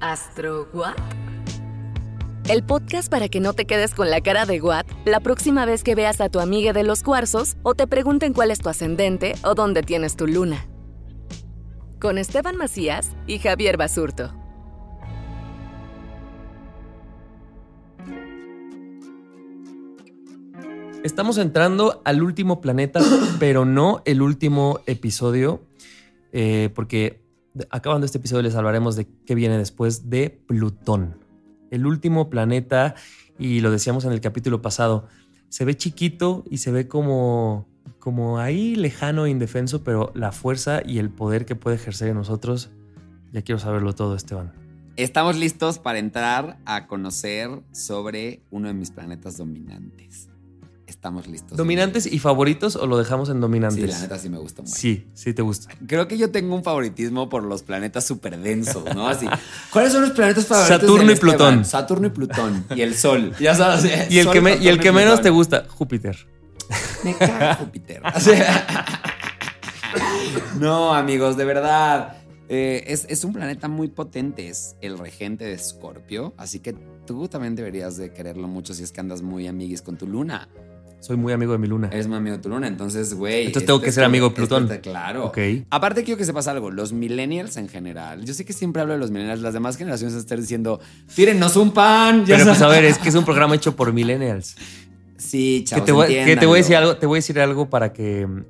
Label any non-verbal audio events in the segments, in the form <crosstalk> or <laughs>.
¿Astro What? El podcast para que no te quedes con la cara de What la próxima vez que veas a tu amiga de los cuarzos o te pregunten cuál es tu ascendente o dónde tienes tu luna. Con Esteban Macías y Javier Basurto. Estamos entrando al último planeta, pero no el último episodio, eh, porque acabando este episodio les hablaremos de qué viene después de Plutón. El último planeta, y lo decíamos en el capítulo pasado, se ve chiquito y se ve como, como ahí lejano e indefenso, pero la fuerza y el poder que puede ejercer en nosotros, ya quiero saberlo todo, Esteban. Estamos listos para entrar a conocer sobre uno de mis planetas dominantes. Estamos listos. ¿Dominantes y favoritos o lo dejamos en dominantes? Sí, la neta sí me gusta mucho. Sí, sí te gusta. Creo que yo tengo un favoritismo por los planetas súper densos, ¿no? Así. <laughs> ¿Cuáles son los planetas favoritos? Saturno y Plutón. Esteban? Saturno y Plutón. Y el Sol. <laughs> Ya sabes. Y el Sol, que, me- y el Saturno que menos Plutón. te gusta, Júpiter. Me caga <laughs> Júpiter. No, amigos, de verdad. Eh, es, es un planeta muy potente, es el regente de Escorpio, así que tú también deberías de quererlo mucho si es que andas muy amiguis con tu luna. Soy muy amigo de mi luna. Eres muy amigo de tu luna, entonces, güey. Entonces tengo que es ser amigo de Plutón. este- claro. Ok. Aparte quiero que sepas algo, los millennials en general, yo sé que siempre hablo de los millennials, las demás generaciones están diciendo, tírennos un pan. ya Pero pues a ver, es que es un programa hecho por millennials. <laughs> Sí, Que chavos, te, voy, que te voy a decir algo, te voy a decir algo para que mm,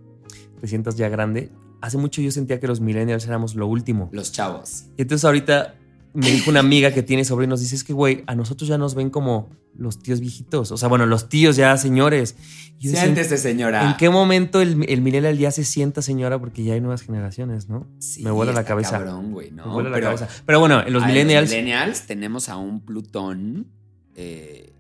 te sientas ya grande. Hace mucho yo sentía que los millennials éramos lo último. Los chavos. Y entonces ahorita me dijo una amiga que tiene sobrinos, dice, es que güey, a nosotros ya nos ven como los tíos viejitos. O sea, bueno, los tíos ya señores. Y decía, Siéntese, señora. ¿En qué momento el, el millennial ya se sienta señora? Porque ya hay nuevas generaciones, ¿no? Sí, me vuela la cabeza. cabrón, güey, ¿no? Me vuela la Pero cabeza. Pero bueno, en los millennials... millennials tenemos a un Plutón, eh,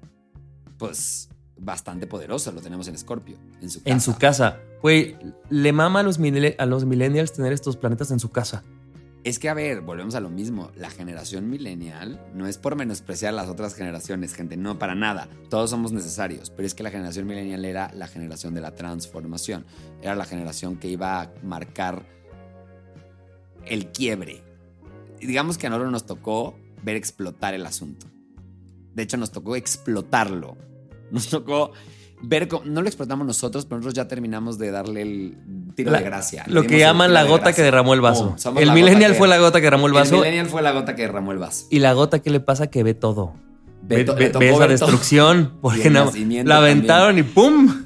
pues, bastante poderoso. Lo tenemos en Escorpio, en su casa. En su casa. Güey, le mama los, a los millennials tener estos planetas en su casa. Es que, a ver, volvemos a lo mismo. La generación millennial no es por menospreciar las otras generaciones, gente. No, para nada. Todos somos necesarios. Pero es que la generación millennial era la generación de la transformación. Era la generación que iba a marcar el quiebre. Digamos que a nosotros nos tocó ver explotar el asunto. De hecho, nos tocó explotarlo. <laughs> Nos tocó ver cómo... No lo explotamos nosotros, pero nosotros ya terminamos de darle el tiro La- de gracia. Lo que llaman la gota que derramó el vaso. El millennial que- fue la gota que derramó el vaso. El millennial fue la gota que derramó el vaso. Y la gota, ¿qué le pasa? Que ve todo. Ve Ve, ve- esa destrucción. Porque no, la también. aventaron y ¡pum!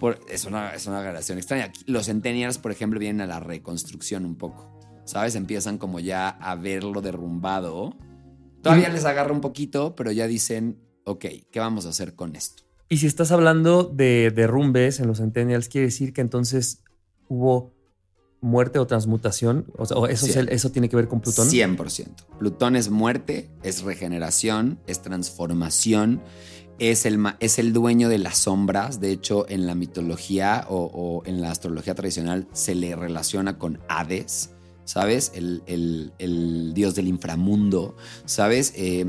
Por- es, una, es una relación extraña. Los centennials, por ejemplo, vienen a la reconstrucción un poco. ¿Sabes? Empiezan como ya a verlo derrumbado. Todavía les agarra un poquito, pero ya dicen, ok, ¿qué vamos a hacer con esto? Y si estás hablando de derrumbes en los centennials, quiere decir que entonces hubo muerte o transmutación. O sea, eso, es Sí. el- eso tiene que ver con Plutón. 100%. Plutón es muerte, es regeneración, es transformación, es el, es el dueño de las sombras. De hecho, en la mitología o, o en la astrología tradicional se le relaciona con Hades. ¿Sabes? El, el- dios del inframundo, ¿sabes? Eh,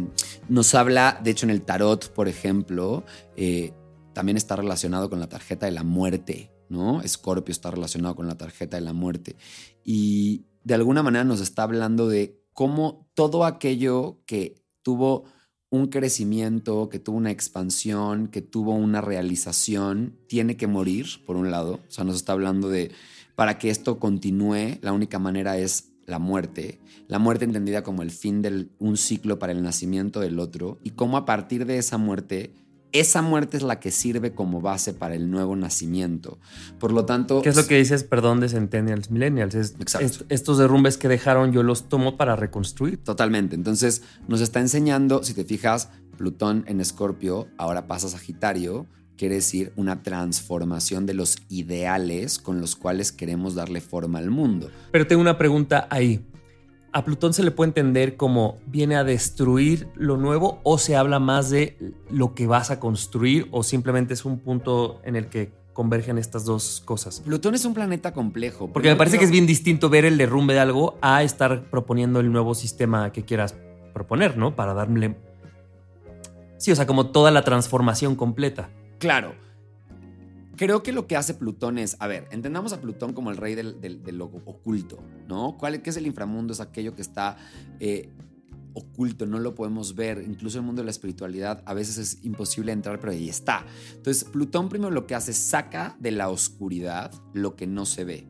nos habla, de hecho en el tarot, por ejemplo, eh, también está relacionado con la tarjeta de la muerte, ¿no? Escorpio está relacionado con la tarjeta de la muerte. Y de alguna manera nos está hablando de cómo todo aquello que tuvo un crecimiento, que tuvo una expansión, que tuvo una realización, tiene que morir, por un lado. O sea, nos está hablando de, para que esto continúe, la única manera es la muerte. La muerte entendida como el fin de un ciclo para el nacimiento del otro y cómo a partir de esa muerte esa muerte es la que sirve como base para el nuevo nacimiento. Por lo tanto... ¿Qué es lo que dices, perdón, de Centennials, Millennials? estos derrumbes que dejaron yo los tomo para reconstruir. Totalmente. Entonces nos está enseñando, si te fijas, Plutón en Escorpio, ahora pasa a Sagitario, quiere decir una transformación de los ideales con los cuales queremos darle forma al mundo. Pero tengo una pregunta ahí a Plutón se le puede entender como viene a destruir lo nuevo o se habla más de lo que vas a construir o simplemente es un punto en el que convergen estas dos cosas. Plutón es un planeta complejo. Porque me parece que es bien distinto ver el derrumbe de algo a estar proponiendo el nuevo sistema que quieras proponer, ¿no? Para darle... Sí, o sea, como toda la transformación completa. Claro. Creo que lo que hace Plutón es, a ver, entendamos a Plutón como el rey del, lo oculto, ¿no? ¿Cuál, ¿Qué es el inframundo? Es aquello que está eh, oculto, no lo podemos ver. Incluso el mundo de la espiritualidad a veces es imposible entrar, pero ahí está. Entonces, Plutón primero lo que hace es saca de la oscuridad lo que no se ve.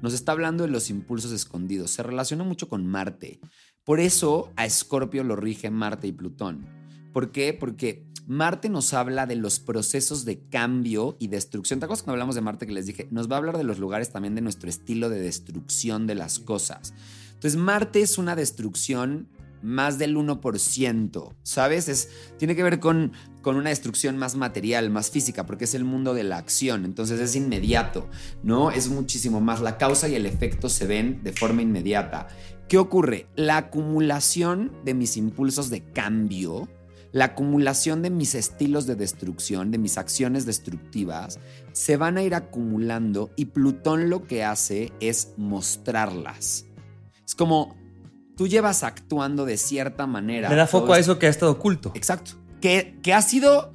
Nos está hablando de los impulsos escondidos. Se relaciona mucho con Marte. Por eso a Escorpio lo rige Marte y Plutón. ¿Por qué? Porque Marte nos habla de los procesos de cambio y destrucción. ¿Te acuerdas cuando hablamos de Marte que les dije? Nos va a hablar de los lugares también de nuestro estilo de destrucción de las cosas. Entonces, Marte es una destrucción más del 1%, ¿sabes? Es, tiene que ver con, con una destrucción más material, más física, porque es el mundo de la acción, entonces es inmediato, ¿no? Es muchísimo más. La causa y el efecto se ven de forma inmediata. ¿Qué ocurre? La acumulación de mis impulsos de cambio la acumulación de mis estilos de destrucción, de mis acciones destructivas, se van a ir acumulando y Plutón lo que hace es mostrarlas. Es como tú llevas actuando de cierta manera. Le da foco a eso que ha estado oculto. Exacto. Que, que ha sido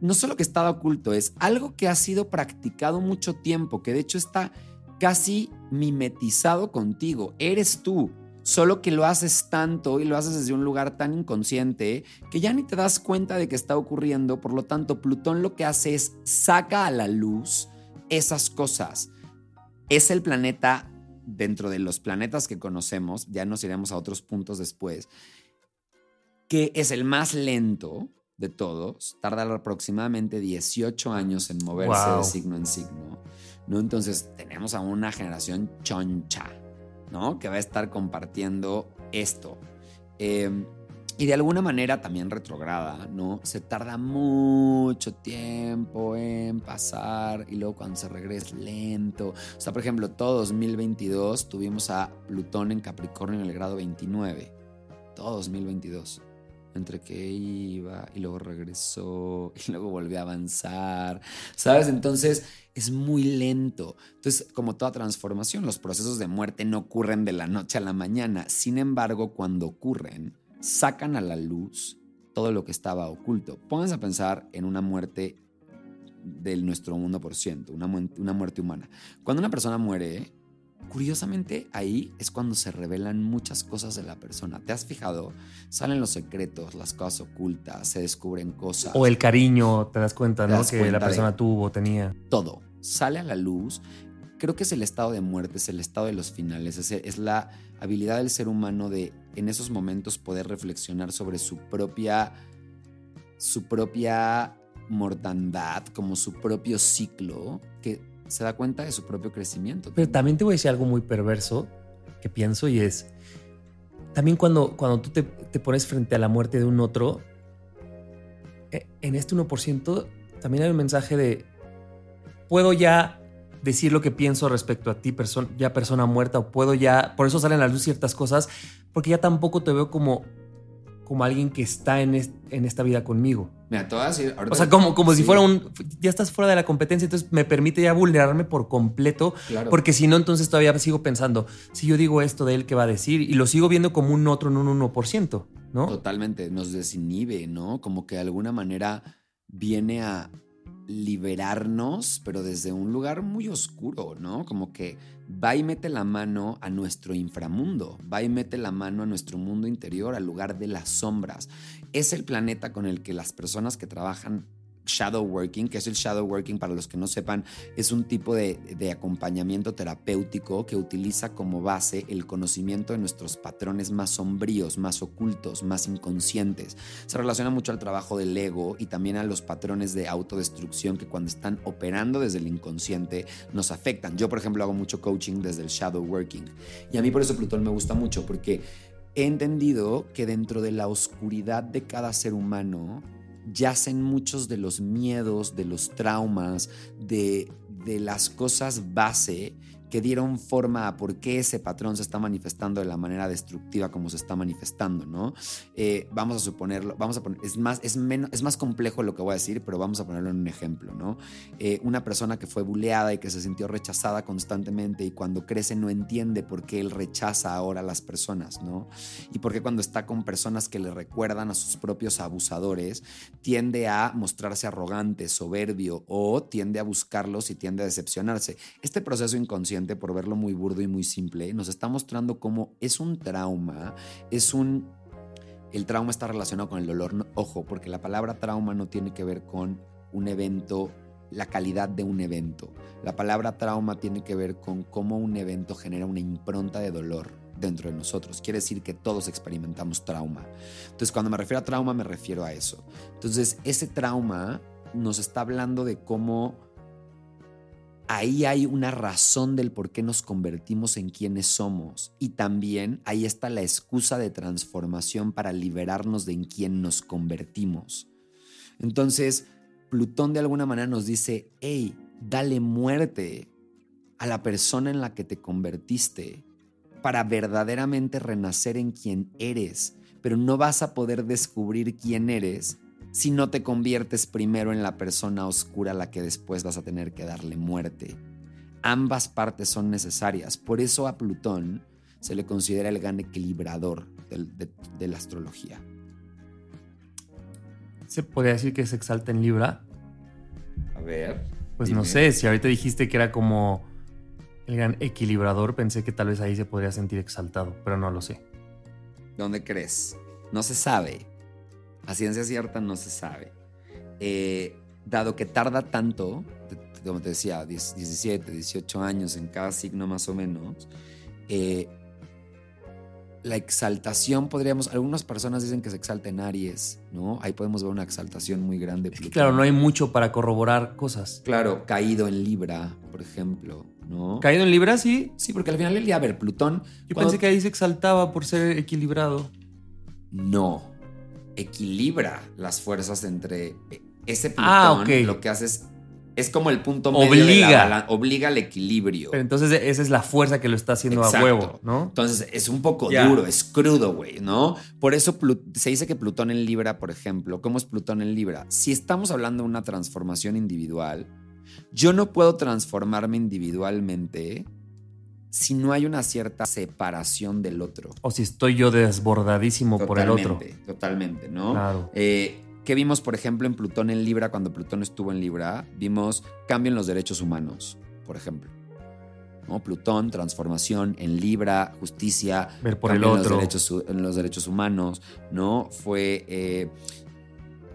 no solo que ha estado oculto, es algo que ha sido practicado mucho tiempo, que de hecho está casi mimetizado contigo. Eres tú solo que lo haces tanto y lo haces desde un lugar tan inconsciente que ya ni te das cuenta de que está ocurriendo. Por lo tanto, Plutón lo que hace es saca a la luz esas cosas. Es el planeta dentro de los planetas que conocemos, ya nos iremos a otros puntos después, que es el más lento de todos, tarda aproximadamente 18 años en moverse de signo en signo, ¿no? Entonces tenemos a una generación choncha, ¿no? Que va a estar compartiendo esto. Em, y de alguna manera también retrograda, ¿no? Se tarda mucho tiempo en pasar y luego cuando se regresa lento. O sea, por ejemplo, todo 2022 tuvimos a Plutón en Capricornio en el grado 29. Todo 2022 entre que iba y luego regresó <laughs> y luego volvió a avanzar, ¿sabes? Entonces es muy lento. Entonces, como toda transformación, los procesos de muerte no ocurren de la noche a la mañana. Sin embargo, cuando ocurren, sacan a la luz todo lo que estaba oculto. Pónganse a pensar en una muerte del nuestro mundo por ciento, una, una muerte humana. Cuando una persona muere, Curiosamente, ahí es cuando se revelan muchas cosas de la persona. ¿Te has fijado? Salen los secretos, las cosas ocultas, se descubren cosas. O el cariño, te das cuenta, ¿no? que la persona tuvo, tenía. Todo. Sale a la luz. Creo que es el estado de muerte, es el estado de los finales, es, es la habilidad del ser humano de en esos momentos poder reflexionar sobre su propia, su propia mortandad, como su propio ciclo, que se da cuenta de su propio crecimiento. Pero también te voy a decir algo muy perverso que pienso y es, también cuando, cuando tú te, te pones frente a la muerte de un otro, e, en este 1% también hay un mensaje de, puedo ya decir lo que pienso respecto a ti, persona, ya persona muerta, o puedo ya, por eso salen a la luz ciertas cosas, porque ya tampoco te veo como como alguien que está en, en esta vida conmigo. Mira, todas. O sea, como, como si fuera un. Ya estás fuera de la competencia, entonces me permite ya vulnerarme por completo. Claro. Porque si no, entonces todavía sigo pensando, si yo digo esto de él, ¿qué va a decir? Y lo sigo viendo como un otro en un 1%, ¿no? Totalmente. Nos desinhibe, ¿no? Como que de alguna manera viene a liberarnos, pero desde un lugar muy oscuro, ¿no? Como que va y mete la mano a nuestro inframundo, va y mete la mano a nuestro mundo interior, al lugar de las sombras. Es el planeta con el que las personas que trabajan shadow working, que es el shadow working para los que no sepan, es un tipo de, acompañamiento terapéutico que utiliza como base el conocimiento de nuestros patrones más sombríos, más ocultos, más inconscientes. Se relaciona mucho al trabajo del ego y también a los patrones de autodestrucción que cuando están operando desde el inconsciente nos afectan. Yo, por ejemplo, hago mucho coaching desde el shadow working y a mí por eso Plutón me gusta mucho porque he entendido que dentro de la oscuridad de cada ser humano yacen muchos de los miedos, de los traumas, de, de las cosas base que dieron forma a por qué ese patrón se está manifestando de la manera destructiva como se está manifestando, ¿no? Eh, vamos a suponerlo, vamos a poner, es más, es, menos, es más complejo lo que voy a decir, pero vamos a ponerlo en un ejemplo, ¿no? Eh, una persona que fue buleada y que se sintió rechazada constantemente y cuando crece no entiende por qué él rechaza ahora a las personas, ¿no? Y por qué cuando está con personas que le recuerdan a sus propios abusadores, tiende a mostrarse arrogante, soberbio o tiende a buscarlos y tiende a decepcionarse. Este proceso inconsciente por verlo muy burdo y muy simple, nos está mostrando cómo es un trauma, es un... El trauma está relacionado con el dolor. ojo, porque la palabra trauma no tiene que ver con un evento, la calidad de un evento. La palabra trauma tiene que ver con cómo un evento genera una impronta de dolor dentro de nosotros. Quiere decir que todos experimentamos trauma. Entonces, cuando me refiero a trauma, me refiero a eso. Entonces, ese trauma nos está hablando de cómo ahí hay una razón del por qué nos convertimos en quienes somos y también ahí está la excusa de transformación para liberarnos de en quién nos convertimos. Entonces, Plutón de alguna manera nos dice, hey, dale muerte a la persona en la que te convertiste para verdaderamente renacer en quien eres, pero no vas a poder descubrir quién eres si no te conviertes primero en la persona oscura a la que después vas a tener que darle muerte. Ambas partes son necesarias. Por eso a Plutón se le considera el gran equilibrador de, la astrología. ¿Se podría decir que se exalta en Libra? A ver. Pues no sé, si ahorita dijiste que era como el gran equilibrador, pensé que tal vez ahí se podría sentir exaltado, pero no lo sé. ¿Dónde crees? No se sabe. A ciencia cierta no se sabe. Eh, dado que tarda tanto, como te decía, 17, 18 años en cada signo más o menos, eh, la exaltación podríamos, algunas personas dicen que se exalta en Aries, ¿no? Ahí podemos ver una exaltación muy grande. claro, no hay mucho para corroborar cosas. Claro, caído en Libra, por ejemplo, ¿no? ¿Caído en Libra? Sí. Sí, porque al final del día, a ver, Plutón... Yo pensé que ahí se exaltaba por ser equilibrado. No, equilibra las fuerzas entre ese ah, Plutón. Lo que hace es es como el punto medio obliga. obliga al equilibrio. Pero entonces esa es la fuerza que lo está haciendo a huevo, ¿no? Entonces es un poco duro, es crudo, güey, ¿no? Por eso se dice que Plutón en Libra, por ejemplo, ¿cómo es Plutón en Libra? Si estamos hablando de una transformación individual, yo no puedo transformarme individualmente si no hay una cierta separación del otro. O si estoy yo desbordadísimo por el otro. Totalmente, ¿no? Claro. Eh, ¿Qué vimos, por ejemplo, en Plutón en Libra cuando Plutón estuvo en Libra? Vimos cambio en los derechos humanos, por ejemplo. ¿no? Plutón, transformación en Libra, justicia, ver por el otro. En los, derechos, en los derechos humanos, ¿no? Fue. Eh,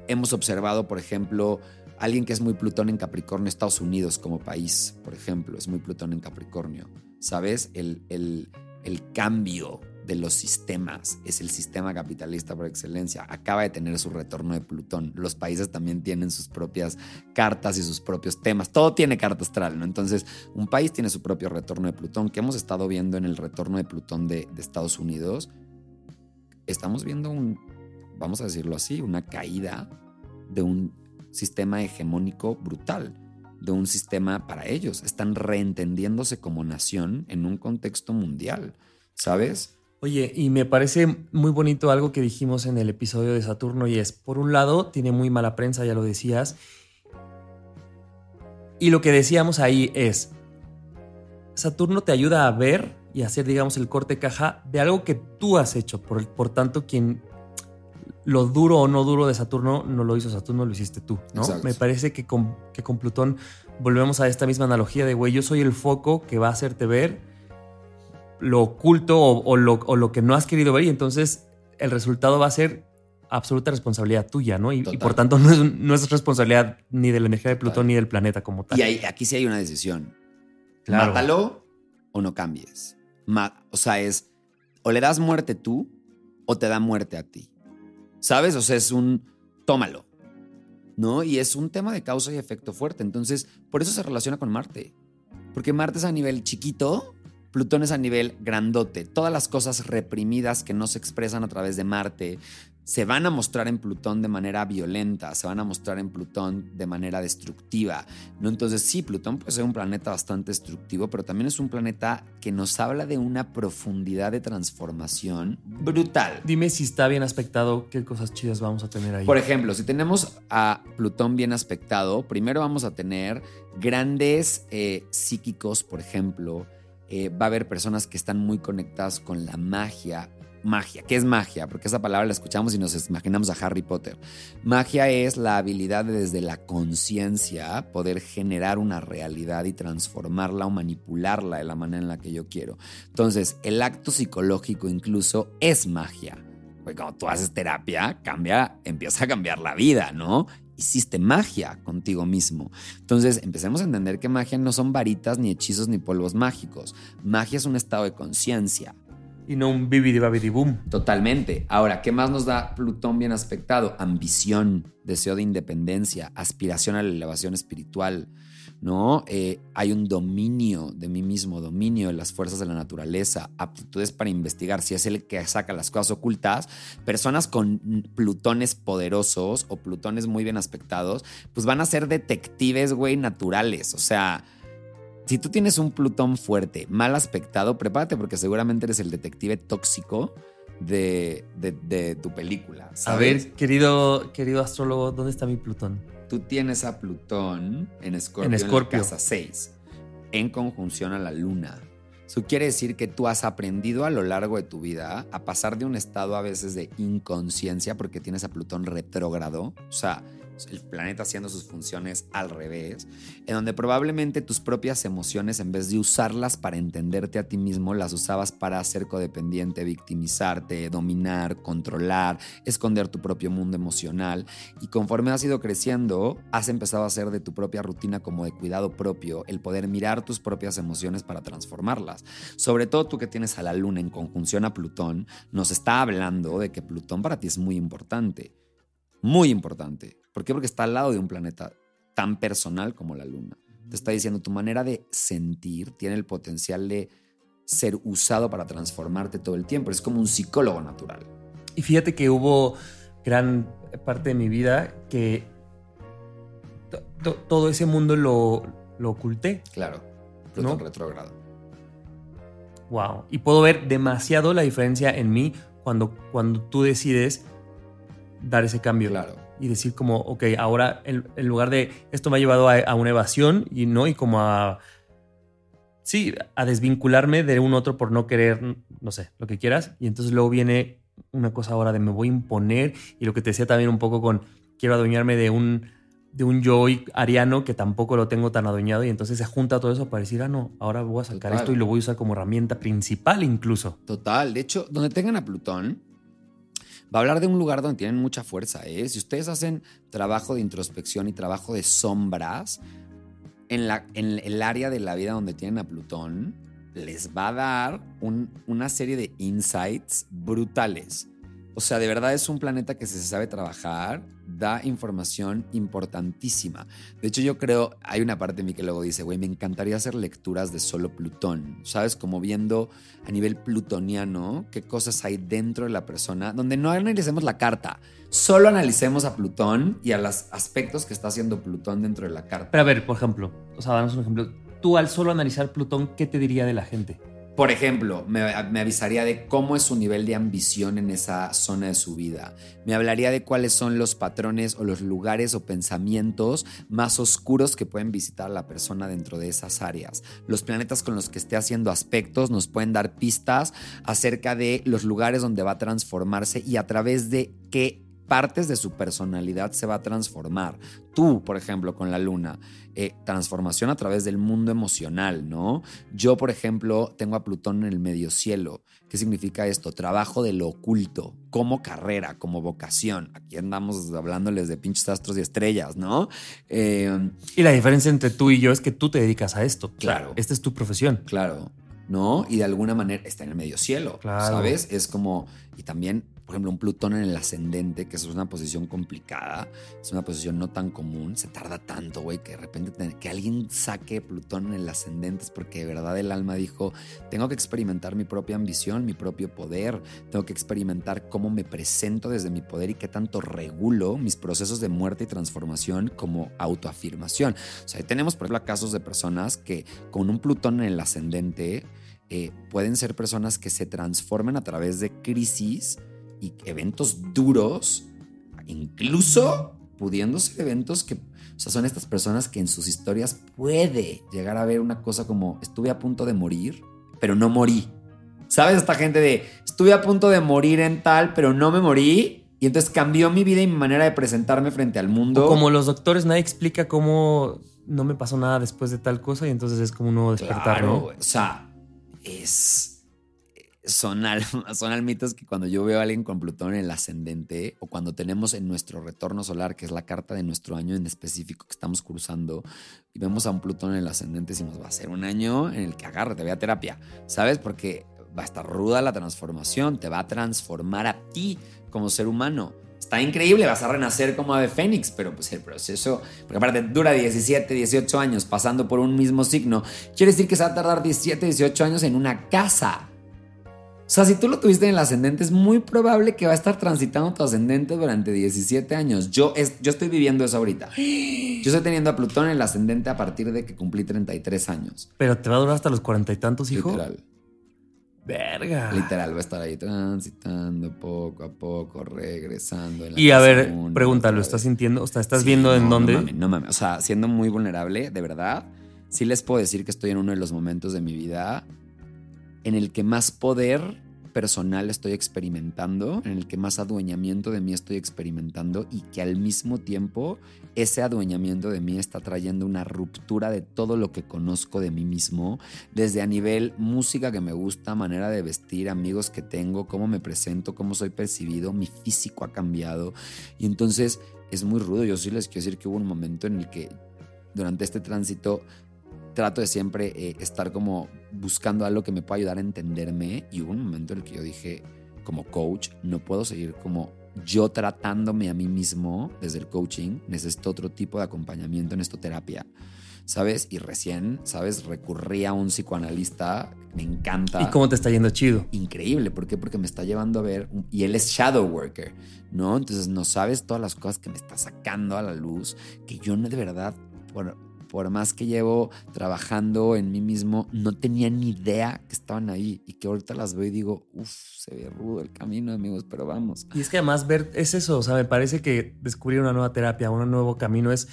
hemos observado, por ejemplo, alguien que es muy Plutón en Capricornio, Estados Unidos como país, por ejemplo, es muy Plutón en Capricornio. ¿Sabes? El, el, cambio de los sistemas es el sistema capitalista por excelencia. Acaba de tener su retorno de Plutón. Los países también tienen sus propias cartas y sus propios temas. Todo tiene carta astral, ¿no? Entonces, un país tiene su propio retorno de Plutón. que hemos estado viendo en el retorno de Plutón de, de Estados Unidos? Estamos viendo un, vamos a decirlo así, una caída de un sistema hegemónico brutal de un sistema para ellos. Están reentendiéndose como nación en un contexto mundial, ¿sabes? Oye, y me parece muy bonito algo que dijimos en el episodio de Saturno y es, por un lado, tiene muy mala prensa, ya lo decías. Y lo que decíamos ahí es, Saturno te ayuda a ver y hacer, digamos, el corte caja de algo que tú has hecho. Por, por tanto, quien lo duro o no duro de Saturno no lo hizo Saturno, lo hiciste tú, ¿no? Exacto. Me parece que con, que con Plutón volvemos a esta misma analogía de, güey, yo soy el foco que va a hacerte ver lo oculto o, o lo, o lo que no has querido ver y entonces el resultado va a ser absoluta responsabilidad tuya, ¿no? Y, por tanto no es, no es responsabilidad ni de la energía de Plutón Total. ni del planeta como tal. Y aquí sí hay una decisión. Claro. Mátalo o no cambies. Ma- o sea, es o le das muerte tú o te da muerte a ti. ¿Sabes? O sea, es un tómalo. ¿No? Y es un tema de causa y efecto fuerte. Entonces, por eso se relaciona con Marte. Porque Marte es a nivel chiquito, Plutón es a nivel grandote. Todas las cosas reprimidas que no se expresan a través de Marte se van a mostrar en Plutón de manera violenta, se van a mostrar en Plutón de manera destructiva. ¿no? Entonces sí, Plutón puede ser un planeta bastante destructivo, pero también es un planeta que nos habla de una profundidad de transformación brutal. Dime si está bien aspectado, qué cosas chidas vamos a tener ahí. Por ejemplo, si tenemos a Plutón bien aspectado, primero vamos a tener grandes eh, psíquicos, por ejemplo. Eh, va a haber personas que están muy conectadas con la magia. Magia, ¿qué es magia? Porque esa palabra la escuchamos y nos imaginamos a Harry Potter. Magia es la habilidad de desde la conciencia poder generar una realidad y transformarla o manipularla de la manera en la que yo quiero. Entonces, el acto psicológico incluso es magia. Porque cuando tú haces terapia, cambia, empieza a cambiar la vida, ¿no? Hiciste magia contigo mismo. Entonces, empecemos a entender que magia no son varitas, ni hechizos, ni polvos mágicos. Magia es un estado de conciencia. Y no un bibidi babidi boom. Totalmente. Ahora, ¿qué más nos da Plutón bien aspectado? Ambición, deseo de independencia, aspiración a la elevación espiritual, ¿no? Eh, hay un dominio de mí mismo, dominio de las fuerzas de la naturaleza, aptitudes para investigar, si es el que saca las cosas ocultas, personas con plutones poderosos o plutones muy bien aspectados, pues van a ser detectives, güey, naturales, o sea... Si tú tienes un Plutón fuerte, mal aspectado, prepárate porque seguramente eres el detective tóxico de, de- de tu película. A ver, querido, querido astrólogo, ¿dónde está mi Plutón? Tú tienes a Plutón en Escorpio En la casa 6, en conjunción a la Luna. Eso quiere decir que tú has aprendido a lo largo de tu vida a pasar de un estado a veces de inconsciencia porque tienes a Plutón retrógrado, o sea, el planeta haciendo sus funciones al revés, en donde probablemente tus propias emociones, en vez de usarlas para entenderte a ti mismo, las usabas para ser codependiente, victimizarte, dominar, controlar, esconder tu propio mundo emocional. Y conforme has ido creciendo, has empezado a hacer de tu propia rutina como de cuidado propio el poder mirar tus propias emociones para transformarlas. Sobre todo tú que tienes a la luna en conjunción a Plutón, nos está hablando de que Plutón para ti es muy importante. Muy importante. ¿Por qué? Porque está al lado de un planeta tan personal como la luna. Te está diciendo, tu manera de sentir tiene el potencial de ser usado para transformarte todo el tiempo. Es como un psicólogo natural. Y fíjate que hubo gran parte de mi vida que to- to- todo ese mundo lo, lo oculté. Claro. Plutón ¿No? retrógrado. Wow. Y puedo ver demasiado la diferencia en mí cuando, cuando tú decides dar ese cambio. Claro. Y decir como, ok, ahora en, en lugar de esto me ha llevado a, a una evasión y no, y como a, sí, a desvincularme de un otro por no querer, no sé, lo que quieras. Y entonces luego viene una cosa ahora de me voy a imponer y lo que te decía también un poco con, quiero adueñarme de un, de un yo ariano que tampoco lo tengo tan adueñado y entonces se junta todo eso para decir, ah, no, ahora voy a sacar Total. esto y lo voy a usar como herramienta principal incluso. Total. De hecho, donde tengan a Plutón, va a hablar de un lugar donde tienen mucha fuerza. ¿eh? Si ustedes hacen trabajo de introspección y trabajo de sombras, en, la, en el área de la vida donde tienen a Plutón, les va a dar un- una serie de insights brutales. O sea, de verdad es un planeta que si se sabe trabajar, da información importantísima. De hecho, yo creo, hay una parte de mí que luego dice, güey, me encantaría hacer lecturas de solo Plutón, ¿sabes? Como viendo a nivel plutoniano qué cosas hay dentro de la persona, donde no analicemos la carta, solo analicemos a Plutón y a los aspectos que está haciendo Plutón dentro de la carta. Pero a ver, por ejemplo, o sea, danos un ejemplo. Tú al solo analizar Plutón, ¿qué te diría de la gente? Por ejemplo, me, avisaría de cómo es su nivel de ambición en esa zona de su vida. Me hablaría de cuáles son los patrones o los lugares o pensamientos más oscuros que pueden visitar a la persona dentro de esas áreas. Los planetas con los que esté haciendo aspectos nos pueden dar pistas acerca de los lugares donde va a transformarse y a través de qué partes de su personalidad se va a transformar. Tú, por ejemplo, con la luna, eh, transformación a través del mundo emocional, ¿no? Yo, por ejemplo, tengo a Plutón en el medio cielo. ¿Qué significa esto? Trabajo de lo oculto, como carrera, como vocación. Aquí andamos hablándoles de pinches astros y estrellas, ¿no? Eh, y la diferencia entre tú y yo es que tú te dedicas a esto. Claro. Esta es tu profesión. Claro. ¿no? Y de alguna manera está en el medio cielo, ¿sabes? Es como, y también, por ejemplo, un Plutón en el ascendente, que es una posición complicada, es una posición no tan común, se tarda tanto, güey, que de repente que alguien saque Plutón en el ascendente es porque de verdad el alma dijo, tengo que experimentar mi propia ambición, mi propio poder, tengo que experimentar cómo me presento desde mi poder y qué tanto regulo mis procesos de muerte y transformación como autoafirmación. O sea, tenemos, por ejemplo, casos de personas que con un Plutón en el ascendente, eh, pueden ser personas que se transformen a través de crisis y eventos duros, incluso pudiendo ser eventos que, o sea, son estas personas que en sus historias puede llegar a ver una cosa como estuve a punto de morir, pero no morí. ¿Sabes? Esta gente de estuve a punto de morir en tal, pero no me morí. Y entonces cambió mi vida y mi manera de presentarme frente al mundo. como los doctores, nadie explica cómo no me pasó nada después de tal cosa y entonces es como un nuevo despertar, ¿no? O sea, es, son, <laughs> son almitas que cuando yo veo a alguien con Plutón en el ascendente o cuando tenemos en nuestro retorno solar, que es la carta de nuestro año en específico que estamos cruzando, y vemos a un Plutón en el ascendente, decimos, va a ser un año en el que agárrate, ve a terapia, ¿sabes? Porque va a estar ruda la transformación, te va a transformar a ti como ser humano está increíble, vas a renacer como ave fénix, pero pues el proceso, porque aparte dura 17, 18 años pasando por un mismo signo, quiere decir que se va a tardar 17, 18 años en una casa. O sea, si tú lo tuviste en el ascendente, es muy probable que va a estar transitando tu ascendente durante 17 años. Yo, es, yo estoy viviendo eso ahorita. Yo estoy teniendo a Plutón en el ascendente a partir de que cumplí 33 años. Pero te va a durar hasta los cuarenta y tantos, hijo. Literal. Verga. Literal, va a estar ahí transitando poco a poco, regresando. y a ver, pregúntalo, ¿estás sintiendo? O sea, ¿estás viendo en dónde? No mames, no mames. O sea, siendo muy vulnerable, de verdad, sí les puedo decir que estoy en uno de los momentos de mi vida en el que más poder personal estoy experimentando, en el que más adueñamiento de mí estoy experimentando y que al mismo tiempo ese adueñamiento de mí está trayendo una ruptura de todo lo que conozco de mí mismo, desde a nivel música que me gusta, manera de vestir, amigos que tengo, cómo me presento, cómo soy percibido, mi físico ha cambiado y entonces es muy rudo. Yo sí les quiero decir que hubo un momento en el que durante este tránsito trato de siempre eh, estar como buscando algo que me pueda ayudar a entenderme y hubo un momento en el que yo dije, como coach, no puedo seguir como yo tratándome a mí mismo desde el coaching, necesito otro tipo de acompañamiento, en esto terapia, ¿sabes? Y recién, ¿sabes? Recurrí a un psicoanalista, me encanta. ¿Y cómo te está yendo chido? Increíble, ¿por qué? Porque me está llevando a ver, y él es shadow worker, ¿no? Entonces no sabes todas las cosas que me está sacando a la luz, que yo no de verdad, bueno, por más que llevo trabajando en mí mismo, no tenía ni idea que estaban ahí y que ahorita las veo y digo, uff, se ve rudo el camino, amigos, pero vamos. Y es que además ver, es eso, o sea, me parece que descubrir una nueva terapia, un nuevo camino es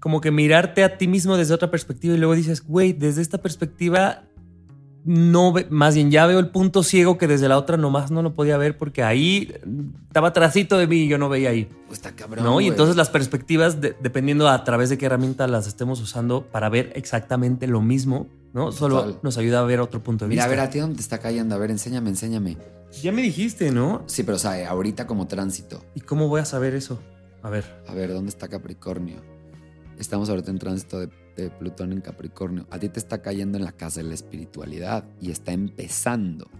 como que mirarte a ti mismo desde otra perspectiva y luego dices, güey, desde esta perspectiva no ve, más bien ya veo el punto ciego que desde la otra nomás no lo podía ver porque ahí estaba trasito de mí y yo no veía ahí. Pues está cabrón. ¿no? Y entonces las perspectivas, dependiendo a través de qué herramienta las estemos usando para ver exactamente lo mismo, ¿no? Solo nos ayuda a ver otro punto de vista. Mira, a ver, a ti dónde te está cayendo. A ver, enséñame, enséñame. Ya me dijiste, ¿no? Sí, pero o sea, ahorita como tránsito. ¿Y cómo voy a saber eso? A ver. A ver, ¿dónde está Capricornio? Estamos ahorita en tránsito de Plutón en Capricornio, a ti te está cayendo en la casa de la espiritualidad y está empezando.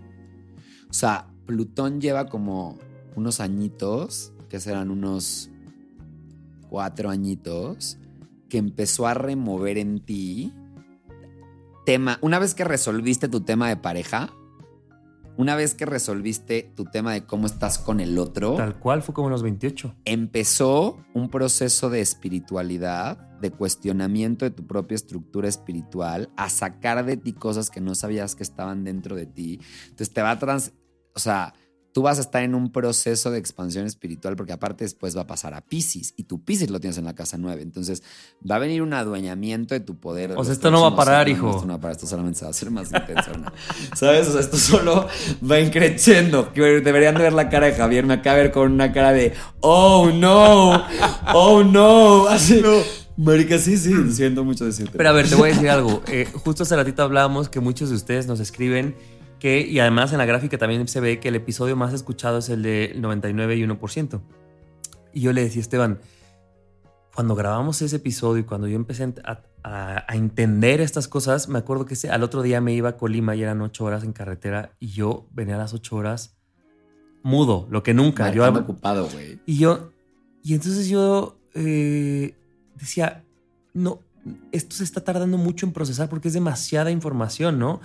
O sea, Plutón lleva como unos añitos, que serán unos cuatro añitos, que empezó a remover en ti tema. Una vez que resolviste tu tema de pareja, una vez que resolviste tu tema de cómo estás con el otro. Tal cual, fue como en los 28. Empezó un proceso de espiritualidad, de cuestionamiento de tu propia estructura espiritual, a sacar de ti cosas que no sabías que estaban dentro de ti. Entonces te va a trans. O sea, tú vas a estar en un proceso de expansión espiritual porque aparte después va a pasar a Pisces y tu Pisces lo tienes en la casa 9. Entonces va a venir un adueñamiento de tu poder. O sea, esto no va a parar, hijo. esto no va a parar, esto solamente se va a hacer más intenso. ¿no? <laughs> ¿Sabes? O sea, esto solo va increciendo. Deberían de ver la cara de Javier. Me acaba de ver con una cara de, oh no, oh no. <laughs> Así. No. Marica, sí, sí, siento mucho decirte. Pero a ver, te voy a decir algo. Eh, justo hace ratito hablábamos que muchos de ustedes nos escriben que, y además en la gráfica también se ve que el episodio más escuchado es el de 99 y 1%. Y yo le decía a Esteban, cuando grabamos ese episodio y cuando yo empecé a, entender estas cosas, me acuerdo que al otro día me iba a Colima y eran ocho horas en carretera y yo venía a las ocho horas mudo, lo que nunca. yo yo ocupado, güey. Y yo, y entonces yo eh, decía, no, esto se está tardando mucho en procesar porque es demasiada información, ¿no?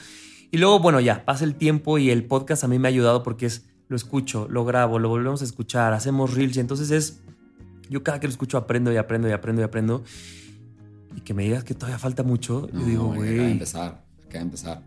Y luego, bueno, ya pasa el tiempo y el podcast a mí me ha ayudado porque es, lo escucho, lo grabo, lo volvemos a escuchar, hacemos reels y entonces es, yo cada que lo escucho aprendo y aprendo y aprendo y aprendo. Y que me digas que todavía falta mucho, yo digo, güey. Acaba de empezar, acaba de empezar.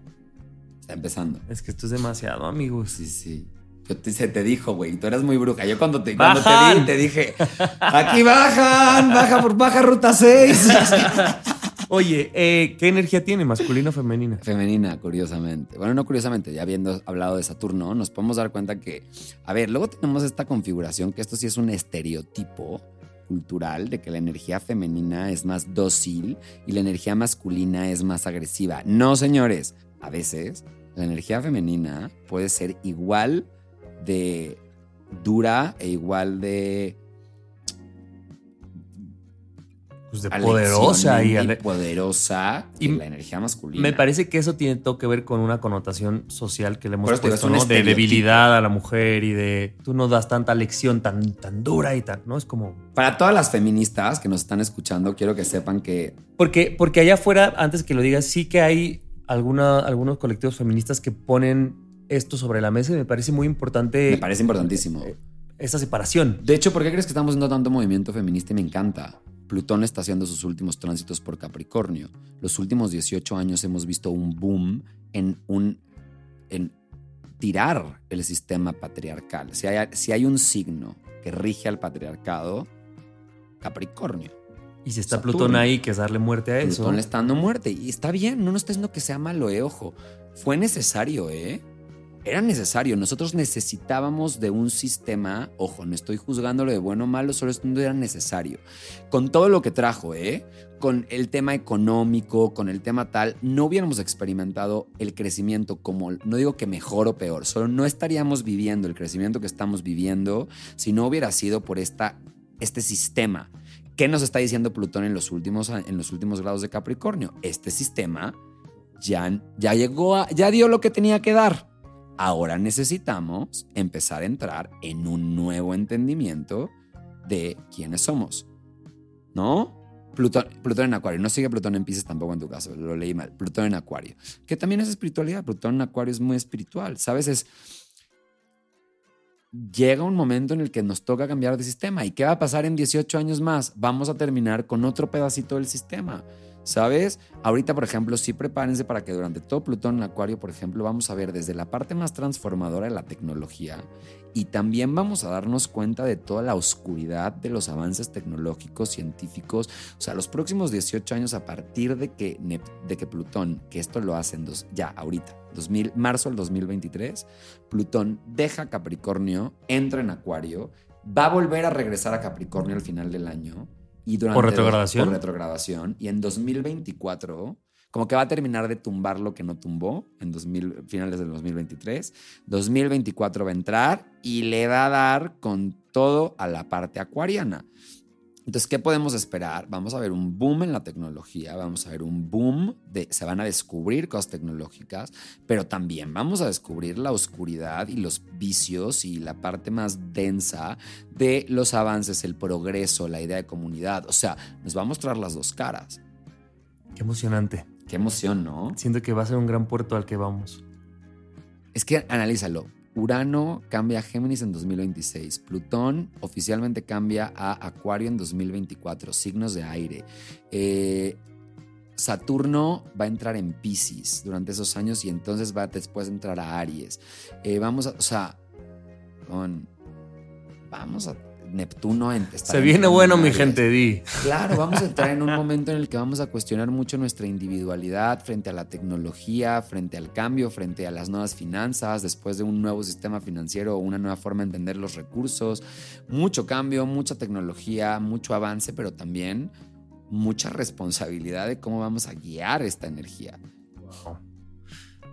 Está empezando. Es que esto es demasiado, amigos. Sí, sí. Yo te, se te dijo, güey, tú eras muy bruja. Yo cuando te, cuando te vi, te dije, aquí bajan, baja por baja ruta 6. <laughs> Oye, eh, ¿qué energía tiene, masculina o femenina? Femenina, curiosamente. Bueno, no curiosamente, ya habiendo hablado de Saturno, nos podemos dar cuenta que, a ver, luego tenemos esta configuración, que esto sí es un estereotipo cultural de que la energía femenina es más dócil y la energía masculina es más agresiva. No, señores, a veces la energía femenina puede ser igual de dura e igual de pues de poderosa y poderosa y la energía masculina. Me parece que eso tiene todo que ver con una connotación social que le hemos puesto, ¿no? De debilidad a la mujer y de tú no das tanta lección tan, tan dura y tan, ¿no? Es como... Para todas las feministas que nos están escuchando, quiero que sepan que... Porque, porque allá afuera, antes que lo digas, sí que hay alguna, algunos colectivos feministas que ponen esto sobre la mesa y me parece muy importante. Me parece importantísimo. Esa separación. De hecho, ¿por qué crees que estamos viendo tanto movimiento feminista y me encanta? Plutón está haciendo sus últimos tránsitos por Capricornio. Los últimos 18 años hemos visto un boom en un en tirar el sistema patriarcal. Si hay, si hay un signo que rige al patriarcado, Capricornio. Y si está Plutón ahí, que es darle muerte a eso. Plutón le está dando muerte. Y está bien, no nos está diciendo que sea malo, eh, ojo. Fue necesario, ¿eh? Era necesario. Nosotros necesitábamos de un sistema, ojo, no estoy juzgándolo de bueno o malo, solo esto era necesario. Con todo lo que trajo, ¿eh? Con el tema económico, con el tema tal, no hubiéramos experimentado el crecimiento como, no digo que mejor o peor, solo no estaríamos viviendo el crecimiento que estamos viviendo si no hubiera sido por esta, este sistema. ¿Qué nos está diciendo Plutón en los últimos, en los últimos grados de Capricornio? Este sistema ya, ya llegó a, ya dio lo que tenía que dar Ahora necesitamos empezar a entrar en un nuevo entendimiento de quiénes somos. ¿No? Plutón, en Acuario. No sigue Plutón en Pisces tampoco en tu caso, lo leí mal. Plutón en Acuario. Que también es espiritualidad. Plutón en Acuario es muy espiritual. ¿Sabes? Es. Llega un momento en el que nos toca cambiar de sistema. ¿Y qué va a pasar en 18 años más? Vamos a terminar con otro pedacito del sistema. ¿Sabes? Ahorita, por ejemplo, sí prepárense para que durante todo Plutón en Acuario, por ejemplo, vamos a ver desde la parte más transformadora de la tecnología y también vamos a darnos cuenta de toda la oscuridad de los avances tecnológicos, científicos. O sea, los próximos 18 años a partir de que, de que Plutón, que esto lo hacen dos, ya ahorita, 2000, marzo del 2023, Plutón deja Capricornio, entra en Acuario, va a volver a regresar a Capricornio al final del año y durante ¿Por retrogradación? por retrogradación. Y en 2024, como que va a terminar de tumbar lo que no tumbó en 2000, finales del 2023. 2024 va a entrar y le va a dar con todo a la parte acuariana. Entonces, ¿qué podemos esperar? Vamos a ver un boom en la tecnología, vamos a ver un boom de, se van a descubrir cosas tecnológicas, pero también vamos a descubrir la oscuridad y los vicios y la parte más densa de los avances, el progreso, la idea de comunidad. O sea, nos va a mostrar las dos caras. Qué emocionante. Qué emoción, ¿no? Siento que va a ser un gran puerto al que vamos. Es que analízalo. Urano cambia a Géminis en 2026. Plutón oficialmente cambia a Acuario en 2024. Signos de aire. Eh, Saturno va a entrar en Pisces durante esos años y entonces va después a entrar a Aries. Eh, vamos a, o sea, vamos a Neptuno está Se viene bueno, en mi gente, di. Claro, vamos a entrar en un <laughs> momento en el que vamos a cuestionar mucho nuestra individualidad frente a la tecnología, frente al cambio, frente a las nuevas finanzas, después de un nuevo sistema financiero una nueva forma de entender los recursos. Mucho cambio, mucha tecnología, mucho avance, pero también mucha responsabilidad de cómo vamos a guiar esta energía.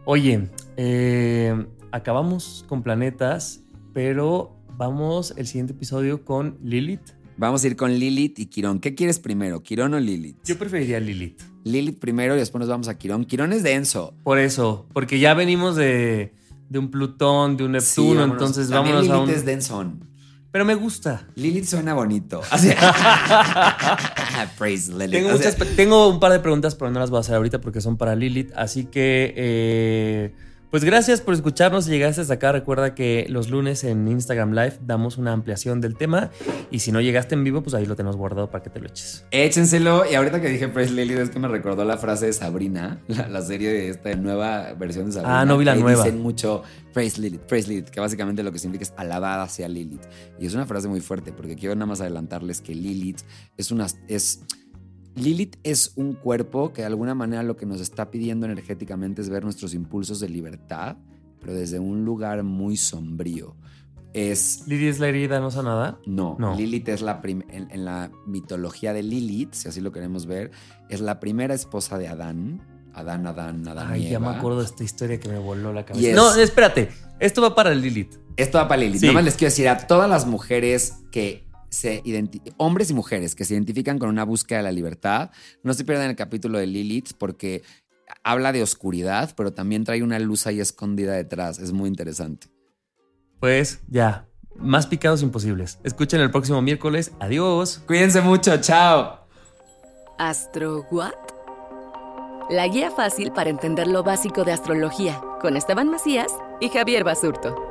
Oye, eh, acabamos con planetas, pero vamos el siguiente episodio con Lilith. Vamos a ir con Lilith y Quirón. ¿Qué quieres primero, Quirón o Lilith? Yo preferiría Lilith. Lilith primero y después nos vamos a Quirón. Quirón es denso. Por eso, porque ya venimos de, de un Plutón, de un Sí, Neptuno, vámonos. entonces También vámonos a Lilith un... es densón. Pero me gusta. Lilith suena bonito. <laughs> Así- <laughs> Praise Lilith. Tengo, O sea, muchas tengo un par de preguntas, pero no las voy a hacer ahorita porque son para Lilith. Así que, eh, pues gracias por escucharnos. Si llegaste hasta acá, recuerda que los lunes en Instagram Live damos una ampliación del tema. Y si no llegaste en vivo, pues ahí lo tenemos guardado para que te lo eches. Échenselo. Y ahorita que dije Praise Lilith es que me recordó la frase de Sabrina, <laughs> la, la serie de esta nueva versión de Sabrina. Ah, no vi la que nueva. Dicen mucho Praise Lilith, Praise Lilith, que básicamente lo que significa es alabada hacia Lilith. Y es una frase muy fuerte porque quiero nada más adelantarles que Lilith es una... Es, Lilith es un cuerpo que de alguna manera lo que nos está pidiendo energéticamente es ver nuestros impulsos de libertad, pero desde un lugar muy sombrío. Es Lili es la herida, no sé nada. no, No. Lilith es la en, en la mitología de Lilith, si así lo queremos ver, es la primera esposa de Adán. Adán, Adán, Adán. Ay, y ya me acuerdo de esta historia que me voló la cabeza. Es- No, espérate. Esto va para Lilith. Esto va para Lilith. Sí. Nomás les quiero decir a todas las mujeres que se hombres y mujeres que se identifican con una búsqueda de la libertad, no se pierdan el capítulo de Lilith porque habla de oscuridad, pero también trae una luz ahí escondida detrás. Es muy interesante. Pues ya. Más picados imposibles. Escuchen el próximo miércoles. Adiós. Cuídense mucho, chao. ¿Astro What? La guía fácil para entender lo básico de astrología, con Esteban Macías y Javier Basurto.